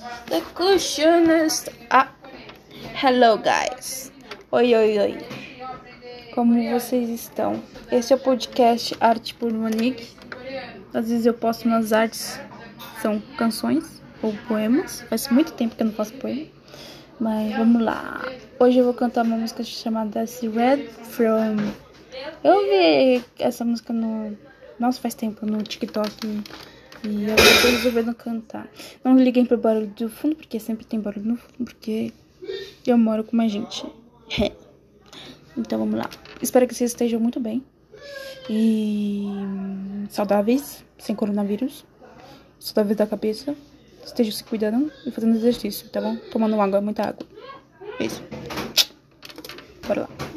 The cushionist. Ah, hello guys. Oi, oi, oi. Como vocês estão? Este é o podcast Arte por Monique. Às vezes eu posto umas artes, são canções ou poemas. Faz muito tempo que eu não faço poema. Mas vamos lá. Hoje eu vou cantar uma música chamada Red From. Eu ouvi essa música no. Nossa, faz tempo no TikTok. E eu tô resolvendo cantar. Não liguem pro barulho do fundo, porque sempre tem barulho no fundo, porque eu moro com mais gente. então vamos lá. Espero que vocês estejam muito bem. E saudáveis, sem coronavírus. Saudáveis da cabeça. Estejam se cuidando e fazendo exercício, tá bom? Tomando água, muita água. Isso. Bora lá.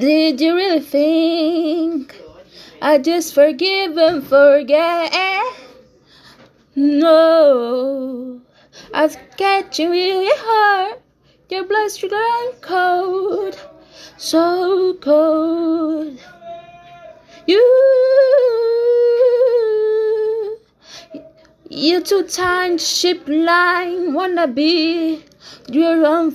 Did you really think I just forgive and forget? No, I was catching your heart, your blood sugar and cold, so cold. You, you too tiny ship line wanna be your own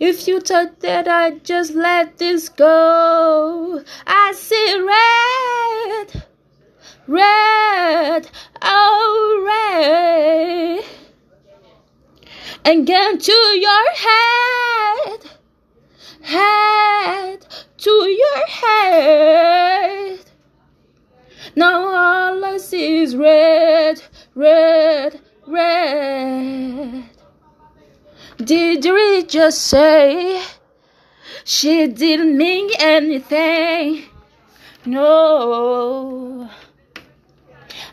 If you thought that I'd just let this go, I see red, red, oh red, and get to your head, head to your head. Now all I see is red, red, red. Did you just say she didn't mean anything? No.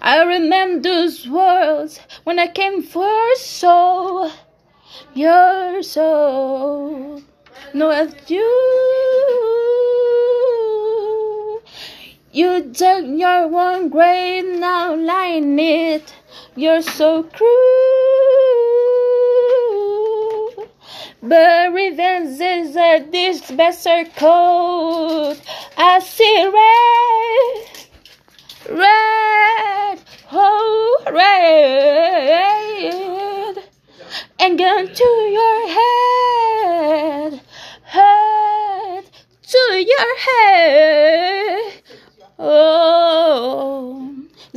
I remember those words when I came for your soul, your soul. No, it's you. You dug your one grave, now lying it. You're so cruel. But revenge is a this better code. I see red, red, oh red, and gun to your head, head to your head. Oh,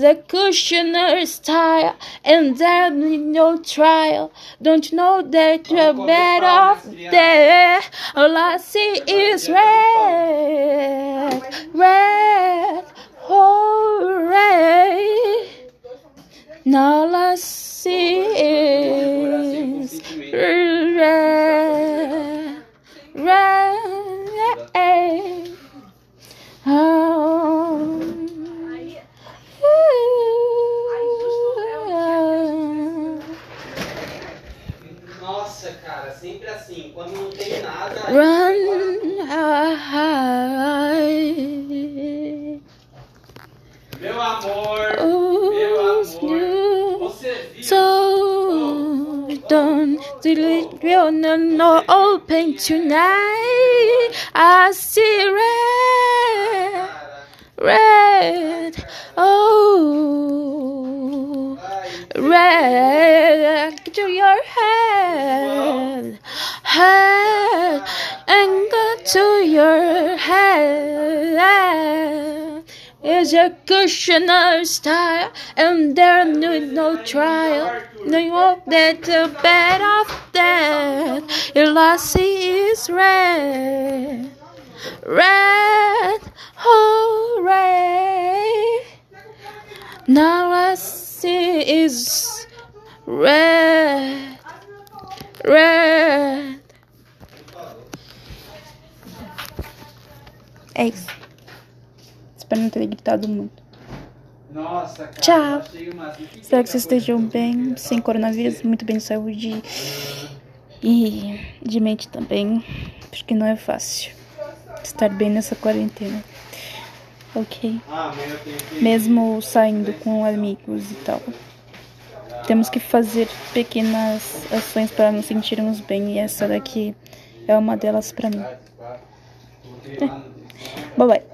the cushioner style, and there be no trial. Don't you know that you're better off there? All I see is red, red, oh red. Now all I see is red, Nossa, cara, sempre assim. Quando não tem nada. Run high. Meu amor, Oh, meu amor. you Você viu? so oh, don't oh, oh, delete your no open tonight. I see red, red, oh, red to your head, head, go to your head. Is a cushioner style, and there no no trial. No, you hope that the bed death, all I see is red, red, red. Now I see is red, red. É isso. Espero não ter gritado muito. Nossa, cara. Tchau. Espero que vocês estejam bem, sem coronavírus, muito bem de saúde e de mente também, porque não é fácil estar bem nessa quarentena. Ok? Mesmo saindo com amigos e tal. temos que fazer pequenas ações para nos sentirmos bem e essa daqui é uma delas para mim. É. Bye bye.